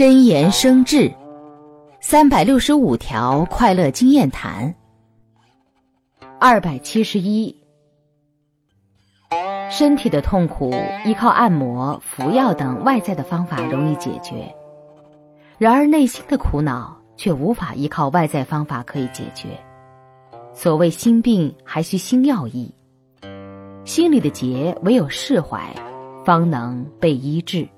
真言生智三百六十五条快乐经验谈二百七十一。身体的痛苦依靠按摩服药等外在的方法容易解决然而内心的苦恼却无法依靠外在方法可以解决。所谓心病还需心药医心里的结唯有释怀方能被医治。